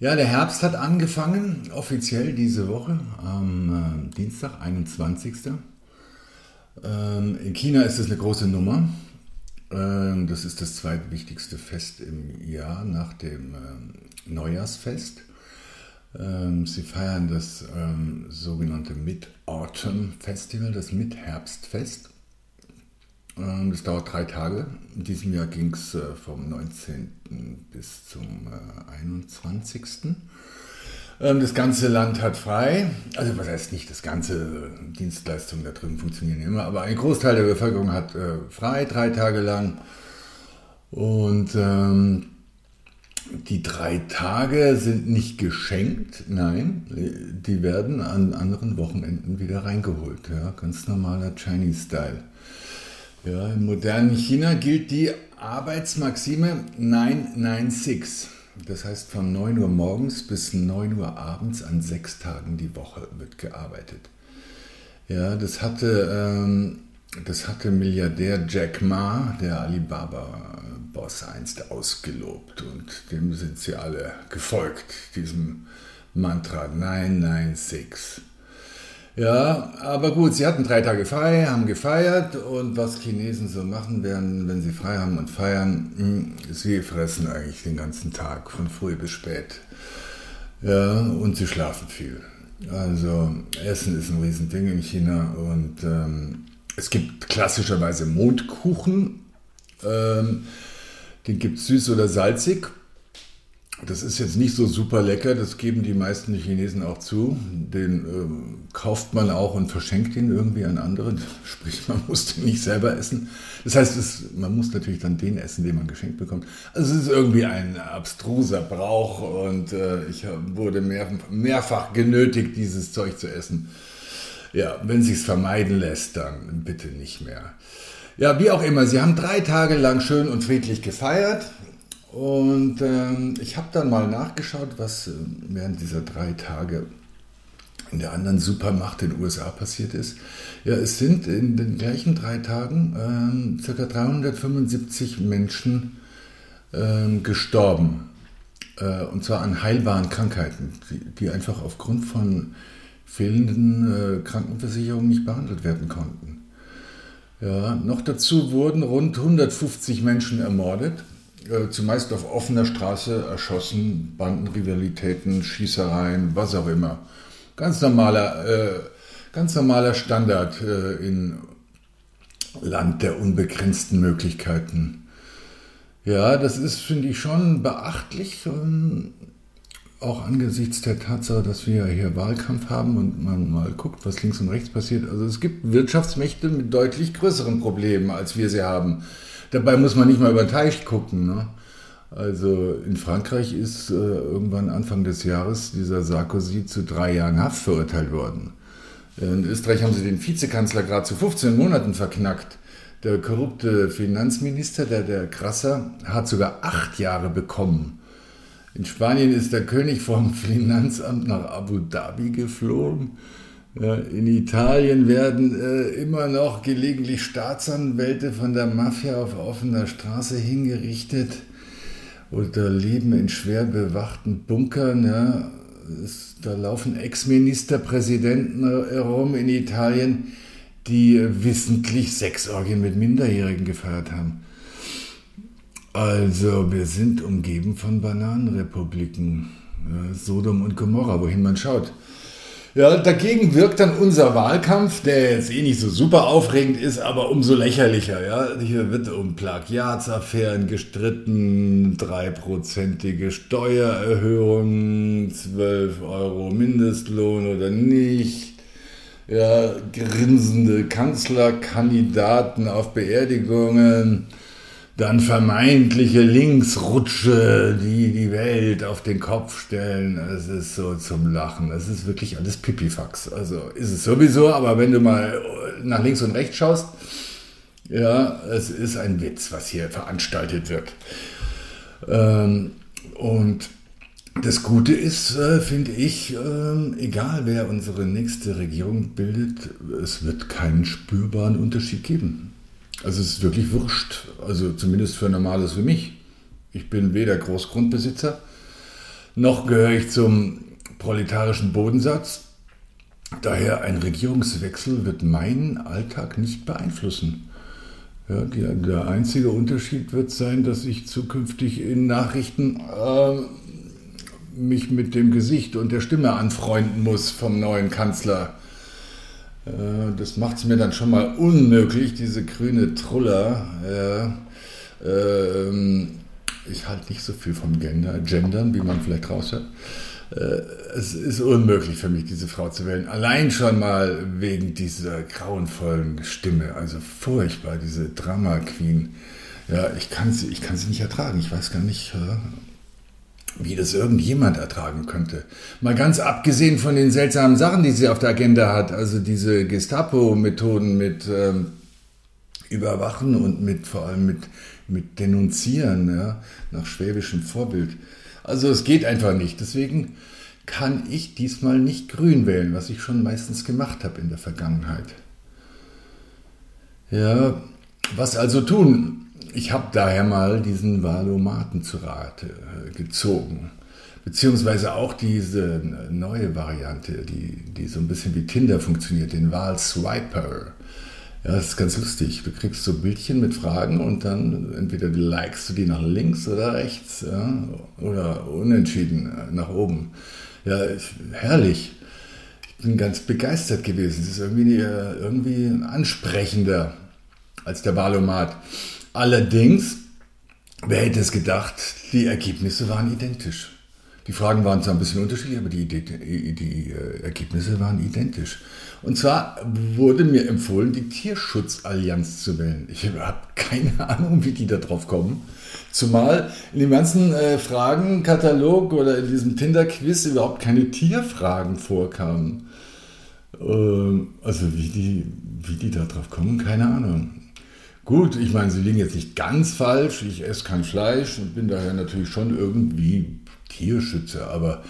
Ja, der Herbst hat angefangen, offiziell diese Woche, am äh, Dienstag, 21. Ähm, in China ist es eine große Nummer. Ähm, das ist das zweitwichtigste Fest im Jahr nach dem ähm, Neujahrsfest. Ähm, sie feiern das ähm, sogenannte Mid-Autumn Festival, das Mid-Herbstfest. Ähm, das dauert drei Tage. In diesem Jahr ging es äh, vom 19. bis zum 21. Äh, ähm, das ganze Land hat frei. Also was heißt nicht das ganze, Dienstleistungen da drüben funktionieren immer, aber ein Großteil der Bevölkerung hat äh, frei, drei Tage lang. Und ähm, die drei Tage sind nicht geschenkt, nein, die werden an anderen Wochenenden wieder reingeholt. Ja, ganz normaler Chinese-Style. Ja, Im modernen China gilt die Arbeitsmaxime 996. Das heißt, von 9 Uhr morgens bis 9 Uhr abends an sechs Tagen die Woche wird gearbeitet. Ja, das hatte, ähm, das hatte Milliardär Jack Ma, der Alibaba-Boss, einst ausgelobt und dem sind sie alle gefolgt, diesem Mantra 996. Ja, aber gut, sie hatten drei Tage frei, haben gefeiert und was Chinesen so machen werden, wenn sie frei haben und feiern, hm, sie fressen eigentlich den ganzen Tag, von früh bis spät. Ja, und sie schlafen viel. Also Essen ist ein Riesending in China und ähm, es gibt klassischerweise Mondkuchen. Ähm, den gibt es süß oder salzig. Das ist jetzt nicht so super lecker, das geben die meisten Chinesen auch zu. Den äh, kauft man auch und verschenkt ihn irgendwie an andere. Sprich, man muss den nicht selber essen. Das heißt, es, man muss natürlich dann den essen, den man geschenkt bekommt. Also es ist irgendwie ein abstruser Brauch und äh, ich wurde mehr, mehrfach genötigt, dieses Zeug zu essen. Ja, wenn sich's vermeiden lässt, dann bitte nicht mehr. Ja, wie auch immer, sie haben drei Tage lang schön und friedlich gefeiert. Und ähm, ich habe dann mal nachgeschaut, was äh, während dieser drei Tage in der anderen Supermacht in den USA passiert ist. Ja, es sind in den gleichen drei Tagen ähm, ca. 375 Menschen ähm, gestorben. Äh, und zwar an heilbaren Krankheiten, die, die einfach aufgrund von fehlenden äh, Krankenversicherungen nicht behandelt werden konnten. Ja, noch dazu wurden rund 150 Menschen ermordet äh, zumeist auf offener Straße erschossen, Bandenrivalitäten, Schießereien, was auch immer. Ganz normaler, äh, ganz normaler Standard äh, in Land der unbegrenzten Möglichkeiten. Ja, das ist, finde ich, schon beachtlich, ähm, auch angesichts der Tatsache, dass wir hier Wahlkampf haben und man mal guckt, was links und rechts passiert. Also es gibt Wirtschaftsmächte mit deutlich größeren Problemen, als wir sie haben. Dabei muss man nicht mal über den Teich gucken. Ne? Also in Frankreich ist äh, irgendwann Anfang des Jahres dieser Sarkozy zu drei Jahren Haft verurteilt worden. In Österreich haben sie den Vizekanzler gerade zu 15 Monaten verknackt. Der korrupte Finanzminister, der, der Krasser, hat sogar acht Jahre bekommen. In Spanien ist der König vom Finanzamt nach Abu Dhabi geflogen. In Italien werden äh, immer noch gelegentlich Staatsanwälte von der Mafia auf offener Straße hingerichtet oder leben in schwer bewachten Bunkern. Ja. Es, da laufen Ex-Ministerpräsidenten herum in Italien, die wissentlich Sexorgien mit Minderjährigen gefeiert haben. Also wir sind umgeben von Bananenrepubliken, ja, Sodom und Gomorra, wohin man schaut. Ja, dagegen wirkt dann unser Wahlkampf, der jetzt eh nicht so super aufregend ist, aber umso lächerlicher. Ja? Hier wird um Plagiatsaffären gestritten, dreiprozentige Steuererhöhung, 12 Euro Mindestlohn oder nicht. Ja, grinsende Kanzlerkandidaten auf Beerdigungen. Dann vermeintliche Linksrutsche, die die Welt auf den Kopf stellen. Es ist so zum Lachen. Es ist wirklich alles Pipifax. Also ist es sowieso, aber wenn du mal nach links und rechts schaust, ja, es ist ein Witz, was hier veranstaltet wird. Ähm, und das Gute ist, äh, finde ich, äh, egal wer unsere nächste Regierung bildet, es wird keinen spürbaren Unterschied geben. Also es ist wirklich wurscht, also zumindest für Normales wie mich. Ich bin weder Großgrundbesitzer, noch gehöre ich zum proletarischen Bodensatz. Daher ein Regierungswechsel wird meinen Alltag nicht beeinflussen. Ja, die, der einzige Unterschied wird sein, dass ich zukünftig in Nachrichten äh, mich mit dem Gesicht und der Stimme anfreunden muss vom neuen Kanzler. Äh, das macht es mir dann schon mal unmöglich, diese grüne Truller. Äh, ich halte nicht so viel vom Gender, Gendern, wie man vielleicht raushört. Äh, es ist unmöglich für mich, diese Frau zu wählen. Allein schon mal wegen dieser grauenvollen Stimme. Also furchtbar, diese Drama Queen. Ja, ich kann sie, ich kann sie nicht ertragen. Ich weiß gar nicht, wie das irgendjemand ertragen könnte. Mal ganz abgesehen von den seltsamen Sachen, die sie auf der Agenda hat, also diese Gestapo-Methoden mit ähm, Überwachen und mit vor allem mit, mit Denunzieren, ja, nach schwäbischem Vorbild. Also es geht einfach nicht. Deswegen kann ich diesmal nicht grün wählen, was ich schon meistens gemacht habe in der Vergangenheit. Ja, was also tun? Ich habe daher mal diesen Valomaten zu Rate äh, gezogen. Beziehungsweise auch diese neue Variante, die, die so ein bisschen wie Tinder funktioniert, den Wahl-Swiper. Ja, das ist ganz lustig. Du kriegst so Bildchen mit Fragen und dann entweder likest du die nach links oder rechts ja, oder unentschieden äh, nach oben. Ja, herrlich. Ich bin ganz begeistert gewesen. Es ist irgendwie, äh, irgendwie ansprechender als der Wahlomat. Allerdings, wer hätte es gedacht, die Ergebnisse waren identisch. Die Fragen waren zwar ein bisschen unterschiedlich, aber die, die, die, äh, Ergebnisse waren identisch. Und zwar wurde mir empfohlen, die Tierschutzallianz zu wählen. Ich habe keine Ahnung, wie die da drauf kommen. Zumal in dem ganzen äh, Fragenkatalog oder in diesem Tinder-Quiz überhaupt keine Tierfragen vorkamen. Ähm, also wie die, wie die da drauf kommen, keine Ahnung. Gut, ich meine, sie liegen jetzt nicht ganz falsch. Ich esse kein Fleisch und bin daher natürlich schon irgendwie Tierschützer, aber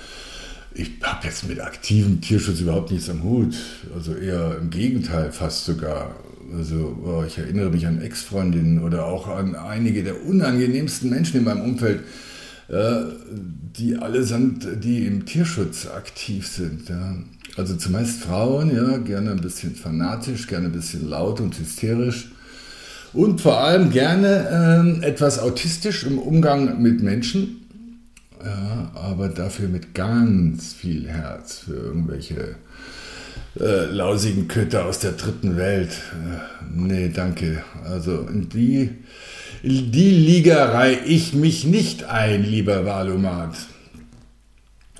ich habe jetzt mit aktivem Tierschutz überhaupt nichts am Hut. Also eher im Gegenteil, fast sogar. Also oh, ich erinnere mich an Ex-Freundinnen oder auch an einige der unangenehmsten Menschen in meinem Umfeld, äh, die alle sind, die im Tierschutz aktiv sind. Also zumeist Frauen, ja, gerne ein bisschen fanatisch, gerne ein bisschen laut und hysterisch und vor allem gerne äh, etwas autistisch im Umgang mit Menschen, ja, aber dafür mit ganz viel Herz für irgendwelche äh, lausigen Köter aus der dritten Welt. Äh, nee, danke. Also in die, in die Liga reihe ich mich nicht ein, lieber Valomat.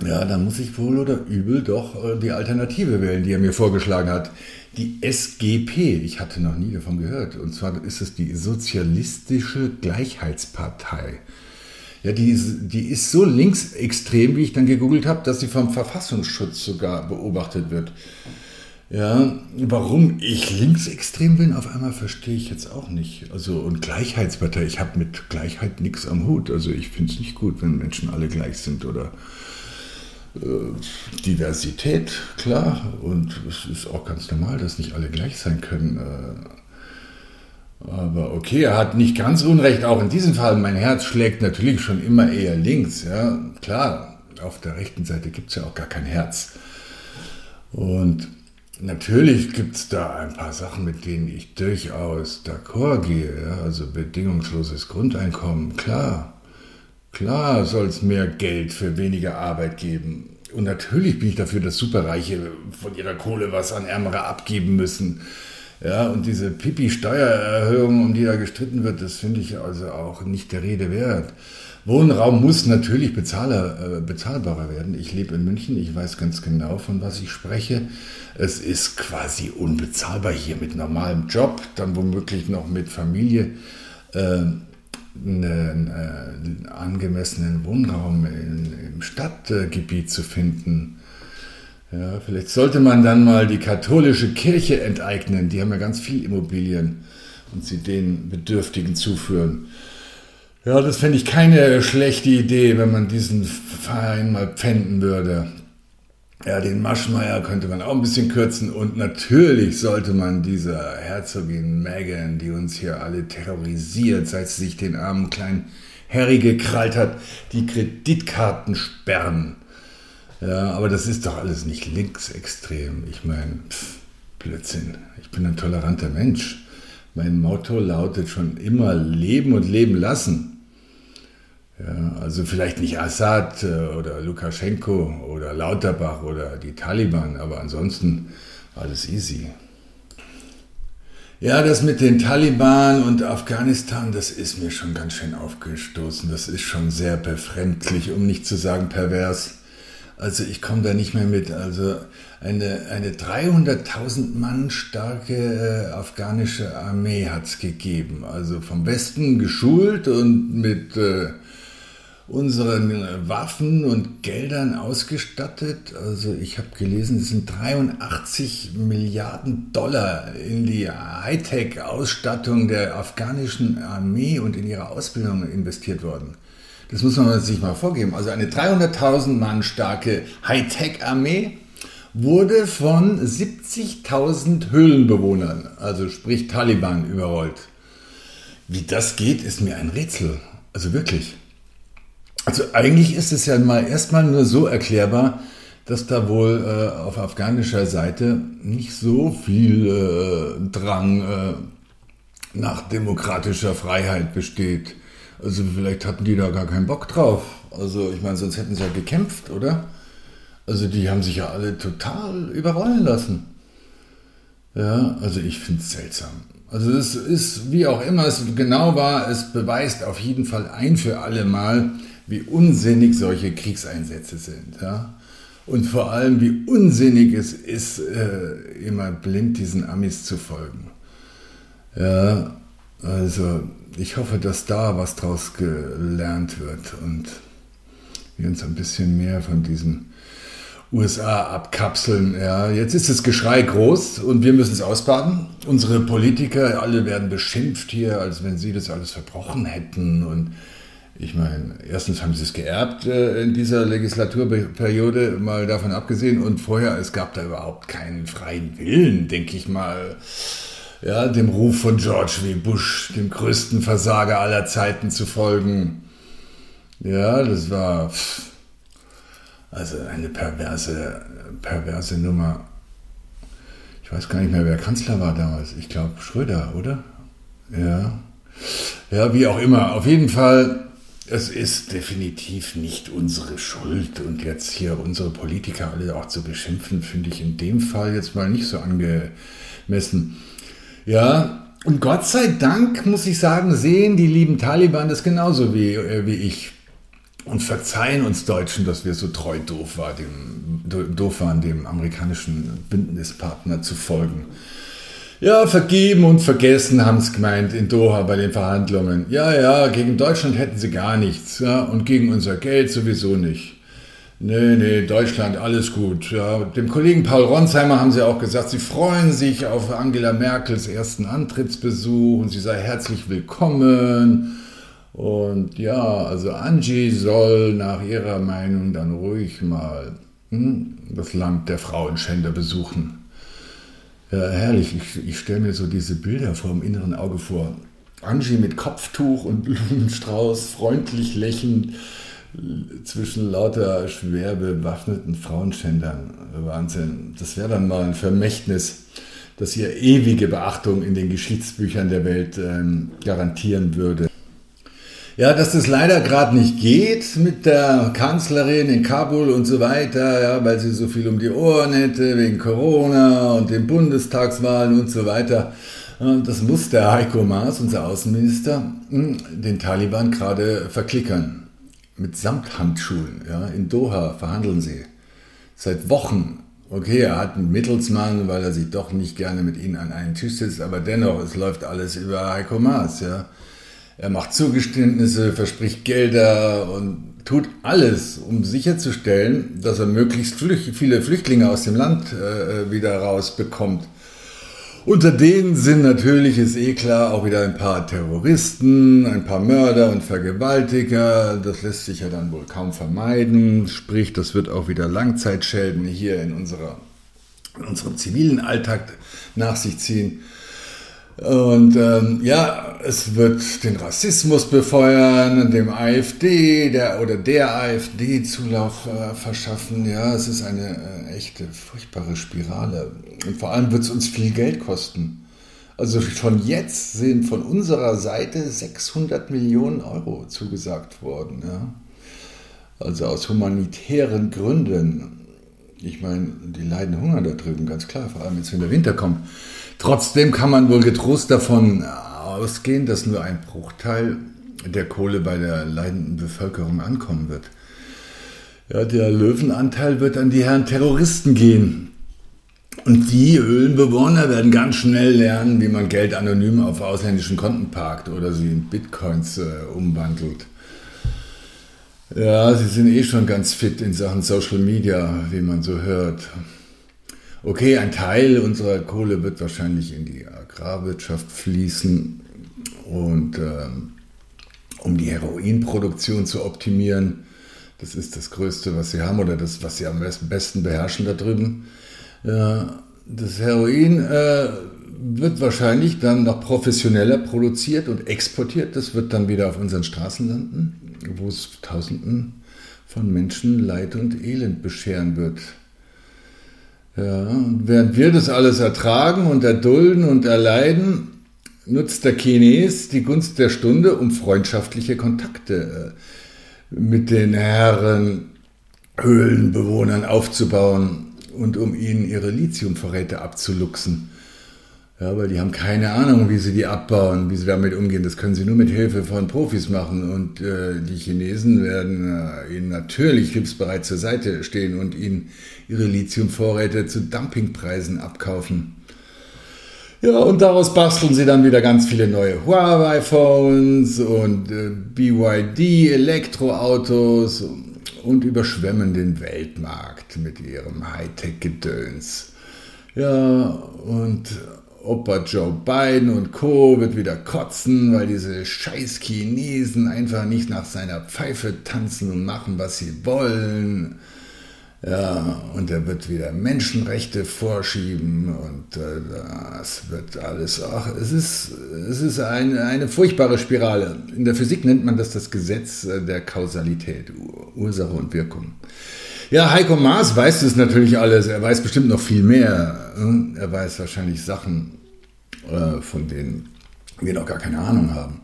Ja, dann muss ich wohl oder übel doch äh, die Alternative wählen, die er mir vorgeschlagen hat die SGP. Ich hatte noch nie davon gehört. Und zwar ist es die Sozialistische Gleichheitspartei. Ja, die, die ist so linksextrem, wie ich dann gegoogelt habe, dass sie vom Verfassungsschutz sogar beobachtet wird. Ja, warum ich linksextrem bin, auf einmal verstehe ich jetzt auch nicht. Also, und Gleichheitspartei, ich habe mit Gleichheit nichts am Hut. Also, ich finde es nicht gut, wenn Menschen alle gleich sind oder Diversität, klar, und es ist auch ganz normal, dass nicht alle gleich sein können. Äh, aber okay, er hat nicht ganz Unrecht, auch in diesem Fall. Mein Herz schlägt natürlich schon immer eher links. Ja, klar, auf der rechten Seite gibt es ja auch gar kein Herz. Und natürlich gibt es da ein paar Sachen, mit denen ich durchaus d'accord gehe. Ja, also bedingungsloses Grundeinkommen, klar. Klar soll es mehr Geld für weniger Arbeit geben. Und natürlich bin ich dafür, dass Superreiche von ihrer Kohle was an Ärmere abgeben müssen. Ja, und diese Pipi-Steuererhöhung, um die da gestritten wird, das finde ich also auch nicht der Rede wert. Wohnraum muss natürlich bezahler, äh, bezahlbarer werden. Ich lebe in München, ich weiß ganz genau, von was ich spreche. Es ist quasi unbezahlbar hier mit normalem Job, dann womöglich noch mit Familie. Äh, einen, einen angemessenen Wohnraum in, im Stadtgebiet zu finden. Ja, vielleicht sollte man dann mal die katholische Kirche enteignen. Die haben ja ganz viel Immobilien und sie den Bedürftigen zuführen. Ja, das fände ich keine schlechte Idee, wenn man diesen Verein mal pfänden würde. Ja, den Maschmeier könnte man auch ein bisschen kürzen und natürlich sollte man dieser Herzogin Megan, die uns hier alle terrorisiert, seit sie sich den armen kleinen Harry gekrallt hat, die Kreditkarten sperren. Ja, aber das ist doch alles nicht linksextrem. Ich meine, Blödsinn. Ich bin ein toleranter Mensch. Mein Motto lautet schon immer leben und leben lassen. Ja, also vielleicht nicht Assad äh, oder Lukaschenko oder Lauterbach oder die Taliban, aber ansonsten alles easy. Ja, das mit den Taliban und Afghanistan, das ist mir schon ganz schön aufgestoßen. Das ist schon sehr befremdlich, um nicht zu sagen pervers. Also ich komme da nicht mehr mit. Also eine, eine 300.000 Mann starke äh, afghanische Armee hat es gegeben. Also vom Westen geschult und mit äh, unseren Waffen und Geldern ausgestattet. Also ich habe gelesen, es sind 83 Milliarden Dollar in die Hightech-Ausstattung der afghanischen Armee und in ihre Ausbildung investiert worden. Das muss man sich mal vorgeben. Also eine 300.000 Mann starke Hightech-Armee wurde von 70.000 Höhlenbewohnern, also sprich Taliban, überrollt. Wie das geht, ist mir ein Rätsel. Also wirklich. Also eigentlich ist es ja mal erstmal nur so erklärbar, dass da wohl äh, auf afghanischer Seite nicht so viel äh, Drang äh, nach demokratischer Freiheit besteht. Also vielleicht hatten die da gar keinen Bock drauf. Also ich meine, sonst hätten sie ja gekämpft, oder? Also die haben sich ja alle total überrollen lassen. Ja, also ich finde es seltsam. Also es ist, wie auch immer es genau war, es beweist auf jeden Fall ein für alle Mal, wie unsinnig solche Kriegseinsätze sind. Ja? Und vor allem, wie unsinnig es ist, äh, immer blind diesen Amis zu folgen. Ja, also ich hoffe, dass da was draus gelernt wird und wir uns ein bisschen mehr von diesem USA abkapseln. Ja, jetzt ist das Geschrei groß und wir müssen es ausbaden. Unsere Politiker, alle werden beschimpft hier, als wenn sie das alles verbrochen hätten. Und ich meine, erstens haben sie es geerbt äh, in dieser Legislaturperiode, mal davon abgesehen. Und vorher, es gab da überhaupt keinen freien Willen, denke ich mal ja, dem Ruf von George W. Bush, dem größten Versager aller Zeiten, zu folgen. Ja, das war also eine perverse, perverse Nummer. Ich weiß gar nicht mehr, wer Kanzler war damals. Ich glaube Schröder, oder? Ja. Ja, wie auch immer. Auf jeden Fall, es ist definitiv nicht unsere Schuld. Und jetzt hier unsere Politiker alle auch zu beschimpfen, finde ich in dem Fall jetzt mal nicht so angemessen. Ja, und Gott sei Dank, muss ich sagen, sehen die lieben Taliban das genauso wie, äh, wie ich und verzeihen uns Deutschen, dass wir so treu doof, war, dem, doof waren, dem amerikanischen Bündnispartner zu folgen. Ja, vergeben und vergessen haben es gemeint in Doha bei den Verhandlungen. Ja, ja, gegen Deutschland hätten sie gar nichts ja, und gegen unser Geld sowieso nicht. Nee, nee, Deutschland, alles gut. Ja, dem Kollegen Paul Ronsheimer haben sie auch gesagt, sie freuen sich auf Angela Merkels ersten Antrittsbesuch und sie sei herzlich willkommen. Und ja, also Angie soll nach ihrer Meinung dann ruhig mal hm, das Land der Frauenschänder besuchen. Ja, herrlich. Ich, ich stelle mir so diese Bilder vor dem inneren Auge vor. Angie mit Kopftuch und Blumenstrauß, freundlich lächelnd zwischen lauter schwer bewaffneten Frauenschändern. Wahnsinn. Das wäre dann mal ein Vermächtnis, das ihr ewige Beachtung in den Geschichtsbüchern der Welt ähm, garantieren würde. Ja, dass das leider gerade nicht geht mit der Kanzlerin in Kabul und so weiter, ja, weil sie so viel um die Ohren hätte wegen Corona und den Bundestagswahlen und so weiter. Das muss der Heiko Maas, unser Außenminister, hm, den Taliban gerade verklickern mit Samthandschuhen. Ja, in Doha verhandeln sie. Seit Wochen. Okay, er hat einen Mittelsmann, weil er sich doch nicht gerne mit ihnen an einen Tisch sitzt, aber dennoch, es läuft alles über Heiko Maas. Ja. Er macht Zugeständnisse, verspricht Gelder und tut alles, um sicherzustellen, dass er möglichst viele Flüchtlinge aus dem Land äh, wieder rausbekommt. Unter denen sind natürlich, ist eh klar, auch wieder ein paar Terroristen, ein paar Mörder und Vergewaltiger. Das lässt sich ja dann wohl kaum vermeiden. Sprich, das wird auch wieder Langzeitschäden hier in, unserer, in unserem zivilen Alltag nach sich ziehen. Und ähm, ja, es wird den Rassismus befeuern, dem AfD der, oder der AfD Zulauf äh, verschaffen. Ja, es ist eine äh, echte, furchtbare Spirale. Und vor allem wird es uns viel Geld kosten. Also schon jetzt sind von unserer Seite 600 Millionen Euro zugesagt worden. Ja? Also aus humanitären Gründen. Ich meine, die leiden Hunger da drüben, ganz klar, vor allem jetzt, wenn der Winter kommt. Trotzdem kann man wohl getrost davon ausgehen, dass nur ein Bruchteil der Kohle bei der leidenden Bevölkerung ankommen wird. Ja, der Löwenanteil wird an die Herren Terroristen gehen. Und die Höhlenbewohner werden ganz schnell lernen, wie man Geld anonym auf ausländischen Konten parkt oder sie in Bitcoins äh, umwandelt. Ja, sie sind eh schon ganz fit in Sachen Social Media, wie man so hört. Okay, ein Teil unserer Kohle wird wahrscheinlich in die Agrarwirtschaft fließen und ähm, um die Heroinproduktion zu optimieren. Das ist das Größte, was sie haben oder das, was sie am besten beherrschen da drüben. Äh, das Heroin äh, wird wahrscheinlich dann noch professioneller produziert und exportiert. Das wird dann wieder auf unseren Straßen landen, wo es Tausenden von Menschen Leid und Elend bescheren wird. Ja, und während wir das alles ertragen und erdulden und erleiden, nutzt der Chines die Gunst der Stunde, um freundschaftliche Kontakte äh, mit den Herren Höhlenbewohnern aufzubauen und um ihnen ihre Lithiumvorräte abzuluxen. Ja, weil die haben keine Ahnung, wie sie die abbauen, wie sie damit umgehen. Das können sie nur mit Hilfe von Profis machen. Und äh, die Chinesen werden äh, ihnen natürlich hilfsbereit zur Seite stehen und ihnen ihre Lithiumvorräte zu Dumpingpreisen abkaufen. Ja, und daraus basteln sie dann wieder ganz viele neue Huawei-Phones und äh, BYD-Elektroautos und überschwemmen den Weltmarkt mit ihrem Hightech-Gedöns. Ja, und Opa Joe Biden und Co. wird wieder kotzen, weil diese scheiß Chinesen einfach nicht nach seiner Pfeife tanzen und machen, was sie wollen. Ja, und er wird wieder Menschenrechte vorschieben und äh, das wird alles, ach, es ist, es ist eine, eine furchtbare Spirale. In der Physik nennt man das das Gesetz äh, der Kausalität, Ursache und Wirkung. Ja, Heiko Maas weiß das natürlich alles. Er weiß bestimmt noch viel mehr. Hm? Er weiß wahrscheinlich Sachen, äh, von denen wir noch gar keine Ahnung haben.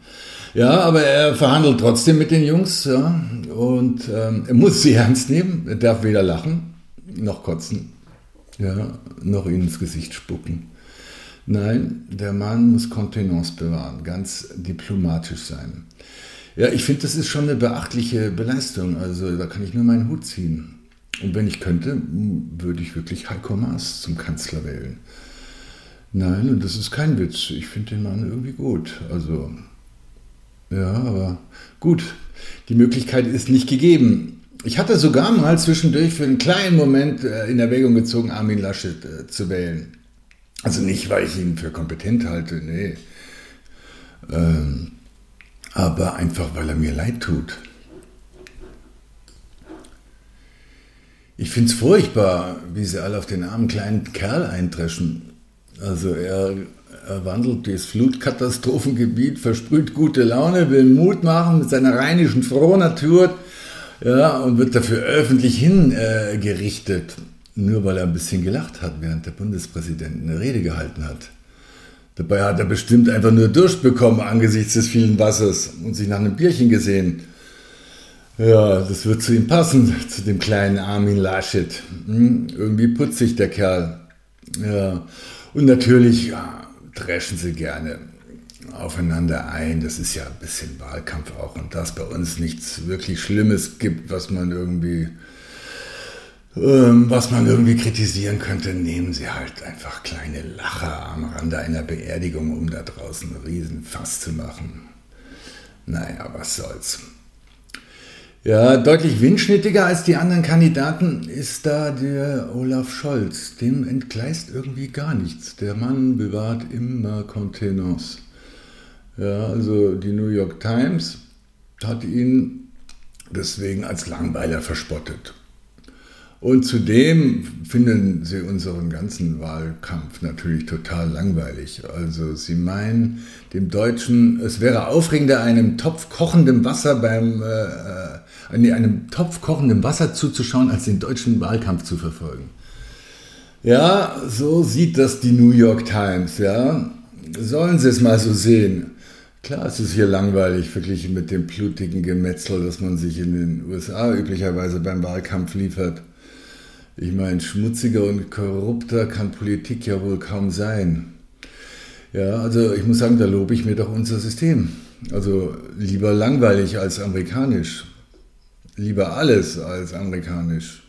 Ja, aber er verhandelt trotzdem mit den Jungs ja, und ähm, er muss sie ernst nehmen. Er darf weder lachen noch kotzen, ja, noch ihnen ins Gesicht spucken. Nein, der Mann muss Kontenance bewahren, ganz diplomatisch sein. Ja, ich finde, das ist schon eine beachtliche Beleistung. Also da kann ich nur meinen Hut ziehen. Und wenn ich könnte, würde ich wirklich Heiko Maas zum Kanzler wählen. Nein, und das ist kein Witz. Ich finde den Mann irgendwie gut. Also, ja, aber gut. Die Möglichkeit ist nicht gegeben. Ich hatte sogar mal zwischendurch für einen kleinen Moment äh, in Erwägung gezogen, Armin Laschet äh, zu wählen. Also nicht, weil ich ihn für kompetent halte, nee. Ähm, aber einfach, weil er mir leid tut. Ich finde es furchtbar, wie sie alle auf den armen kleinen Kerl eindreschen. Also er, er wandelt das Flutkatastrophengebiet, versprüht gute Laune, will Mut machen mit seiner rheinischen Frohnatur ja, und wird dafür öffentlich hingerichtet, nur weil er ein bisschen gelacht hat, während der Bundespräsident eine Rede gehalten hat. Dabei hat er bestimmt einfach nur Durst bekommen angesichts des vielen Wassers und sich nach einem Bierchen gesehen. Ja, das wird zu ihm passen, zu dem kleinen Armin Laschet. Hm, irgendwie putzig der Kerl. Ja, und natürlich ja, dreschen sie gerne aufeinander ein. Das ist ja ein bisschen Wahlkampf auch. Und da es bei uns nichts wirklich Schlimmes gibt, was man irgendwie, ähm, was man irgendwie kritisieren könnte, nehmen sie halt einfach kleine Lacher am Rande einer Beerdigung, um da draußen einen Riesenfass zu machen. Naja, was soll's. Ja, deutlich windschnittiger als die anderen Kandidaten ist da der Olaf Scholz. Dem entgleist irgendwie gar nichts. Der Mann bewahrt immer Kontenance. Ja, also die New York Times hat ihn deswegen als Langweiler verspottet. Und zudem finden sie unseren ganzen Wahlkampf natürlich total langweilig. Also sie meinen dem Deutschen, es wäre aufregender, einem Topf kochendem Wasser beim äh, äh einem Topf kochendem Wasser zuzuschauen, als den deutschen Wahlkampf zu verfolgen. Ja, so sieht das die New York Times. Ja, sollen sie es mal so sehen. Klar, es ist hier langweilig verglichen mit dem blutigen Gemetzel, das man sich in den USA üblicherweise beim Wahlkampf liefert. Ich meine, schmutziger und korrupter kann Politik ja wohl kaum sein. Ja, also ich muss sagen, da lobe ich mir doch unser System. Also lieber langweilig als amerikanisch. Lieber alles als amerikanisch.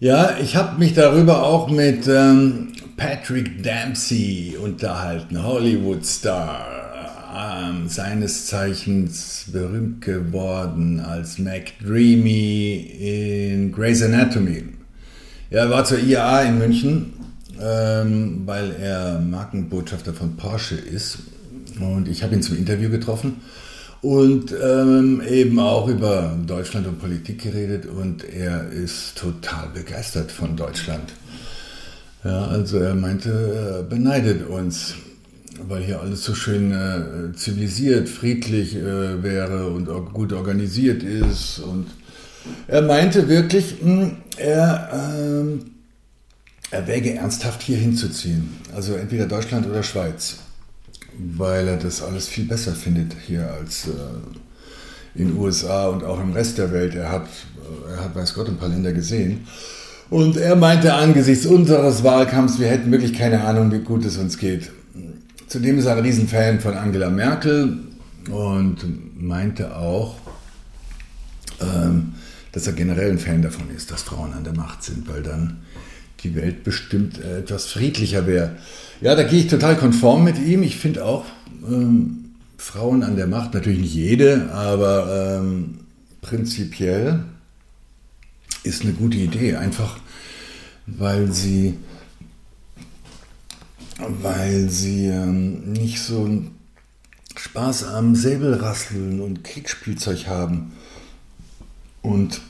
Ja, ich habe mich darüber auch mit ähm, Patrick Dempsey unterhalten, Hollywood-Star ähm, seines Zeichens berühmt geworden als McDreamy in Grey's Anatomy. er war zur IAA in München, ähm, weil er Markenbotschafter von Porsche ist. Und ich habe ihn zum Interview getroffen und ähm, eben auch über Deutschland und Politik geredet. Und er ist total begeistert von Deutschland. Ja, also er meinte, er beneidet uns weil hier alles so schön äh, zivilisiert, friedlich äh, wäre und gut organisiert ist. Und er meinte wirklich, mh, hm, er, äh, er wäge ernsthaft hier hinzuziehen. Also entweder Deutschland oder Schweiz, weil er das alles viel besser findet hier als äh, in den USA und auch im Rest der Welt. Er hat, er hat, weiß Gott, ein paar Länder gesehen. Und er meinte angesichts unseres Wahlkampfs, wir hätten wirklich keine Ahnung, wie gut es uns geht. Zudem ist er ein Riesenfan von Angela Merkel und meinte auch, ähm, dass er generell ein Fan davon ist, dass Frauen an der Macht sind, weil dann die Welt bestimmt äh, etwas friedlicher wäre. Ja, da gehe ich total konform mit ihm. Ich finde auch ähm, Frauen an der Macht, natürlich nicht jede, aber ähm, prinzipiell ist eine gute Idee, einfach weil sie weil sie ähm, nicht so Spaß am Säbelrasseln und Kriegsspielzeug haben und,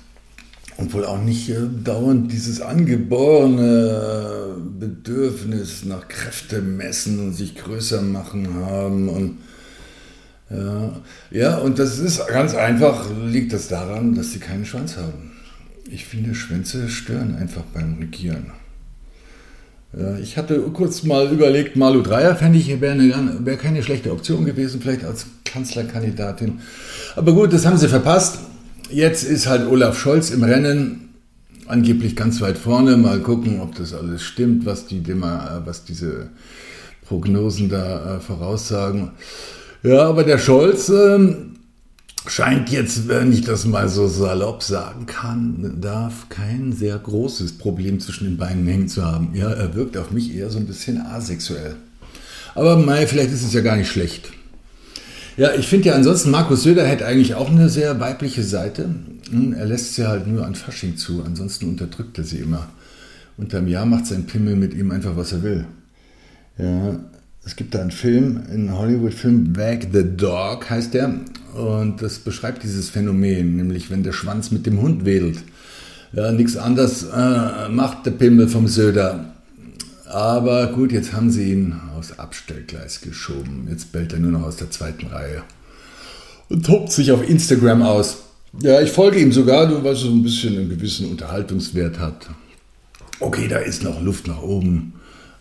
und wohl auch nicht äh, dauernd dieses angeborene Bedürfnis nach Kräfte messen und sich größer machen haben und ja, ja, und das ist ganz einfach, liegt das daran, dass sie keinen Schwanz haben. Ich finde, Schwänze stören einfach beim Regieren. Ja, ich hatte kurz mal überlegt, Malu Dreyer fände ich, wäre wär keine schlechte Option gewesen, vielleicht als Kanzlerkandidatin. Aber gut, das haben sie verpasst. Jetzt ist halt Olaf Scholz im Rennen, angeblich ganz weit vorne. Mal gucken, ob das alles stimmt, was, die, was diese Prognosen da äh, voraussagen. Ja, aber der Scholz, ähm, scheint jetzt, wenn ich das mal so salopp sagen kann, darf kein sehr großes Problem zwischen den Beinen hängen zu haben. Ja, er wirkt auf mich eher so ein bisschen asexuell. Aber mei, vielleicht ist es ja gar nicht schlecht. Ja, ich finde ja ansonsten, Markus Söder hätte eigentlich auch eine sehr weibliche Seite. Hm, er lässt sie halt nur an Fasching zu, ansonsten unterdrückt er sie immer. Unterm Jahr macht sein Pimmel mit ihm einfach, was er will. Ja, es gibt da einen Film, einen Hollywood-Film, Back the Dog heißt der. Und das beschreibt dieses Phänomen, nämlich wenn der Schwanz mit dem Hund wedelt. Ja, nichts anderes äh, macht der Pimmel vom Söder. Aber gut, jetzt haben sie ihn aufs Abstellgleis geschoben. Jetzt bellt er nur noch aus der zweiten Reihe. Und tobt sich auf Instagram aus. Ja, ich folge ihm sogar, weil es so ein bisschen einen gewissen Unterhaltungswert hat. Okay, da ist noch Luft nach oben.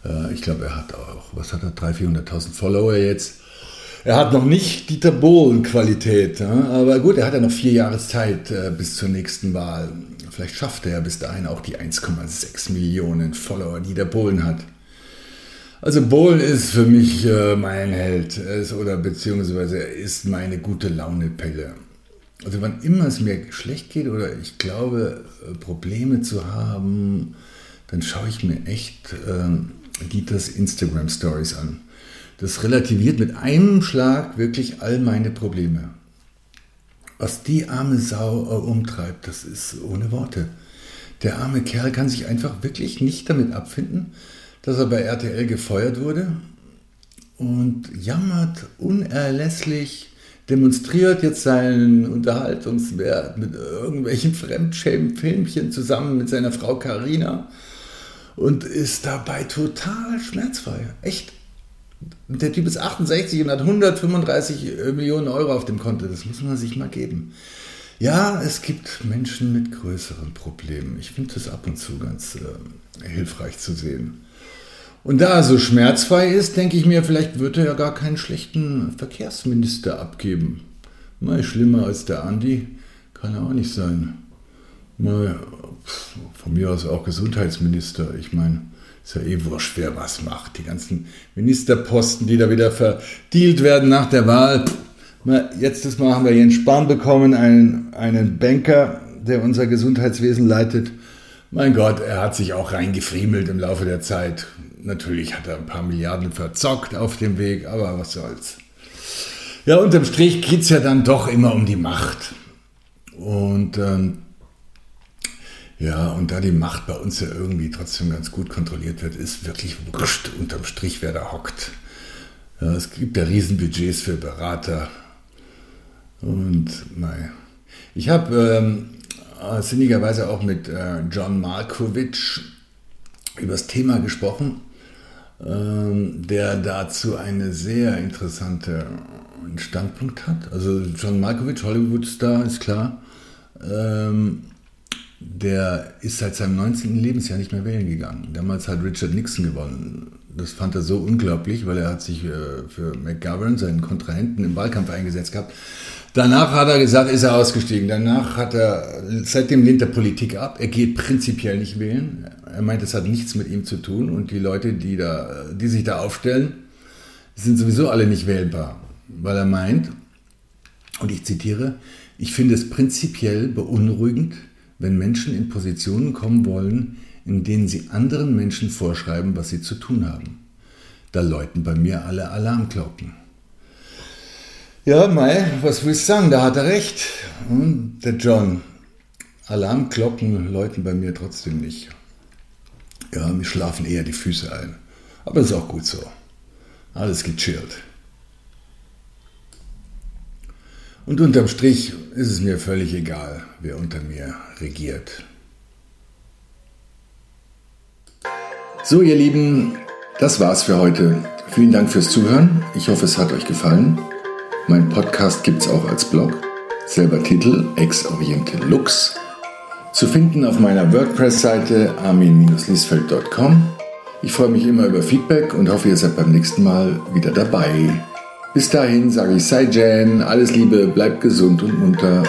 Äh, ich glaube, er hat auch, was hat er, 300.000, 400.000 Follower jetzt. Er hat noch nicht Dieter Bohlen-Qualität, aber gut, er hat ja noch vier Jahre Zeit äh, bis zur nächsten Wahl. Vielleicht schafft er ja bis dahin auch die 1,6 Millionen Follower, die der Bohlen hat. Also Bohlen ist für mich äh, mein Held, ist, oder beziehungsweise er ist meine gute Laune-Pelle. Also wann immer es mir schlecht geht oder ich glaube, Probleme zu haben, dann schaue ich mir echt äh, Dieters Instagram Stories an. Das relativiert mit einem Schlag wirklich all meine Probleme. Was die arme Sau äh, umtreibt, das ist ohne Worte. Der arme Kerl kann sich einfach wirklich nicht damit abfinden, dass er bei RTL gefeuert wurde und jammert unerlässlich, demonstriert jetzt seinen Unterhaltungswert mit irgendwelchen Fremdschämen-Filmchen zusammen mit seiner Frau Karina und ist dabei total schmerzfrei. Echt. Der Typ ist 68 und hat 135 Millionen Euro auf dem Konto. Das muss man sich mal geben. Ja, es gibt Menschen mit größeren Problemen. Ich finde das ab und zu ganz äh, hilfreich zu sehen. Und da er so schmerzfrei ist, denke ich mir, vielleicht wird er ja gar keinen schlechten Verkehrsminister abgeben. Mal schlimmer als der Andi kann er auch nicht sein. Mal von mir aus auch Gesundheitsminister. Ich meine, ist ja eh wurscht, wer was macht. Die ganzen Ministerposten, die da wieder verdealt werden nach der Wahl. Jetzt das Mal haben wir Jens Spahn bekommen, einen, einen Banker, der unser Gesundheitswesen leitet. Mein Gott, er hat sich auch reingefriemelt im Laufe der Zeit. Natürlich hat er ein paar Milliarden verzockt auf dem Weg, aber was soll's. Ja, unterm Strich geht es ja dann doch immer um die Macht. Und ähm, ja, und da die Macht bei uns ja irgendwie trotzdem ganz gut kontrolliert wird, ist wirklich wurscht unterm Strich, wer da hockt. Ja, es gibt ja Riesenbudgets für Berater. Und naja. Ich habe ähm, sinnigerweise auch mit äh, John Malkovich über das Thema gesprochen ähm, der dazu eine sehr interessante Standpunkt hat. Also John Malkovich, Hollywood-Star, ist klar. Ähm, der ist seit seinem 19. Lebensjahr nicht mehr wählen gegangen. Damals hat Richard Nixon gewonnen. Das fand er so unglaublich, weil er hat sich äh, für McGovern, seinen Kontrahenten, im Wahlkampf eingesetzt gehabt. Danach hat er gesagt, ist er ausgestiegen. Danach hat er, seitdem lehnt er Politik ab. Er geht prinzipiell nicht wählen. Er meint, es hat nichts mit ihm zu tun. Und die Leute, die, da, die sich da aufstellen, sind sowieso alle nicht wählbar. Weil er meint, und ich zitiere, ich finde es prinzipiell beunruhigend, wenn Menschen in Positionen kommen wollen, in denen sie anderen Menschen vorschreiben, was sie zu tun haben. Da läuten bei mir alle Alarmglocken. Ja, Mai, was willst du sagen? Da hat er recht. Und der John. Alarmglocken läuten bei mir trotzdem nicht. Ja, mir schlafen eher die Füße ein. Aber ist auch gut so. Alles gechillt. Und unterm Strich ist es mir völlig egal, wer unter mir regiert. So, ihr Lieben, das war's für heute. Vielen Dank fürs Zuhören. Ich hoffe, es hat euch gefallen. Mein Podcast gibt es auch als Blog. Selber Titel Ex Oriente Lux. Zu finden auf meiner WordPress-Seite armin-liesfeld.com. Ich freue mich immer über Feedback und hoffe, ihr seid beim nächsten Mal wieder dabei. Bis dahin sage ich Sei Jan, alles Liebe, bleibt gesund und munter